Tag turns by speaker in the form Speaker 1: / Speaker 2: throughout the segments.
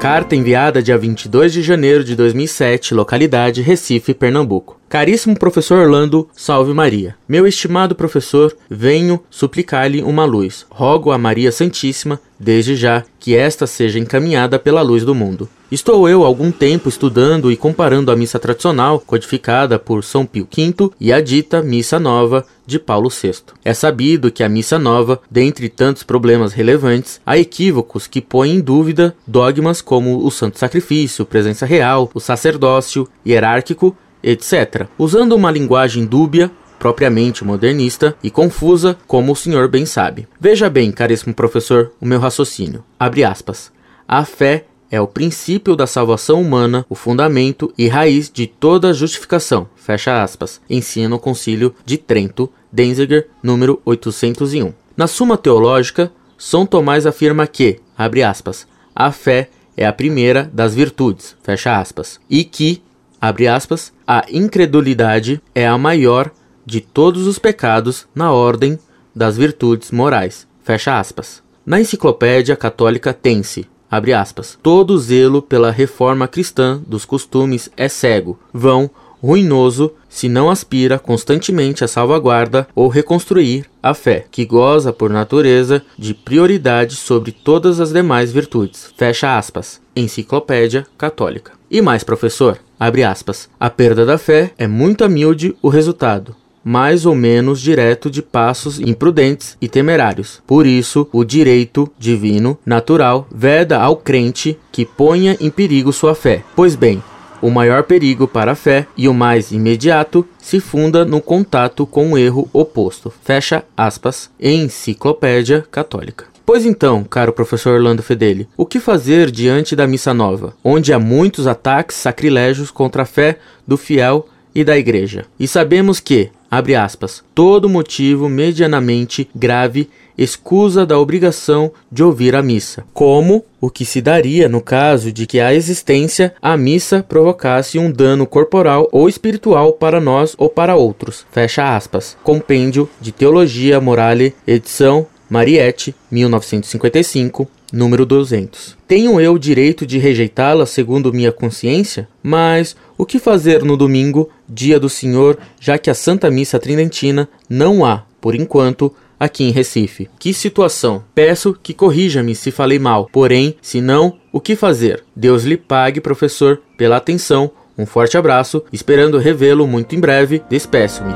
Speaker 1: Carta enviada dia 22 de janeiro de 2007, localidade Recife, Pernambuco. Caríssimo professor Orlando, salve Maria. Meu estimado professor, venho suplicar-lhe uma luz. Rogo a Maria Santíssima, desde já, que esta seja encaminhada pela luz do mundo. Estou eu algum tempo estudando e comparando a missa tradicional, codificada por São Pio V, e a dita missa nova de Paulo VI. É sabido que a missa nova, dentre tantos problemas relevantes, há equívocos que põem em dúvida dogmas como o santo sacrifício, presença real, o sacerdócio hierárquico etc., usando uma linguagem dúbia propriamente modernista e confusa, como o senhor bem sabe. Veja bem, caríssimo professor, o meu raciocínio. Abre aspas. A fé é o princípio da salvação humana, o fundamento e raiz de toda justificação. Fecha aspas. Ensina o Concílio de Trento, Denziger, número 801. Na Suma Teológica, São Tomás afirma que, abre aspas, a fé é a primeira das virtudes, fecha aspas, e que abre aspas, a incredulidade é a maior de todos os pecados na ordem das virtudes morais. Fecha aspas. Na enciclopédia católica tem-se, abre aspas, todo zelo pela reforma cristã dos costumes é cego, vão, ruinoso, se não aspira constantemente a salvaguarda ou reconstruir a fé, que goza por natureza de prioridade sobre todas as demais virtudes. Fecha aspas. Enciclopédia Católica. E mais, professor, abre aspas, a perda da fé é muito humilde o resultado, mais ou menos direto de passos imprudentes e temerários. Por isso, o direito divino, natural, veda ao crente que ponha em perigo sua fé. Pois bem, o maior perigo para a fé e o mais imediato se funda no contato com o erro oposto. Fecha aspas. Enciclopédia Católica. Pois então, caro professor Orlando Fedeli, o que fazer diante da missa nova, onde há muitos ataques sacrilégios contra a fé do fiel e da igreja? E sabemos que, abre aspas, todo motivo medianamente grave escusa da obrigação de ouvir a missa, como o que se daria no caso de que a existência a missa provocasse um dano corporal ou espiritual para nós ou para outros. Fecha aspas. Compêndio de Teologia Morale, edição Mariette, 1955, número 200. Tenho eu direito de rejeitá-la segundo minha consciência? Mas o que fazer no domingo, dia do Senhor, já que a Santa Missa Tridentina não há, por enquanto, aqui em Recife? Que situação! Peço que corrija-me se falei mal, porém, se não, o que fazer? Deus lhe pague, professor, pela atenção. Um forte abraço, esperando revê-lo muito em breve. Despeço-me.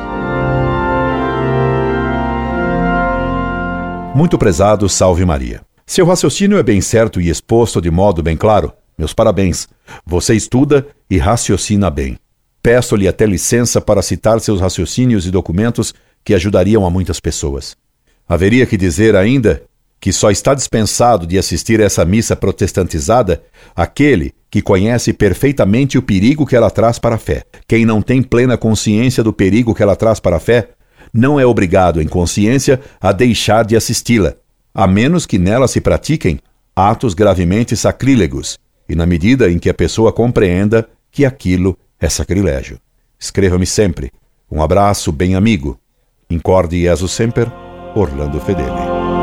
Speaker 2: Muito prezado, salve Maria. Seu raciocínio é bem certo e exposto de modo bem claro. Meus parabéns. Você estuda e raciocina bem. Peço-lhe até licença para citar seus raciocínios e documentos que ajudariam a muitas pessoas. Haveria que dizer ainda que só está dispensado de assistir a essa missa protestantizada aquele que conhece perfeitamente o perigo que ela traz para a fé. Quem não tem plena consciência do perigo que ela traz para a fé não é obrigado, em consciência, a deixar de assisti-la, a menos que nela se pratiquem atos gravemente sacrílegos, e na medida em que a pessoa compreenda que aquilo é sacrilégio. Escreva-me sempre. Um abraço bem amigo. Incorde Jesus Semper, Orlando Fedeli.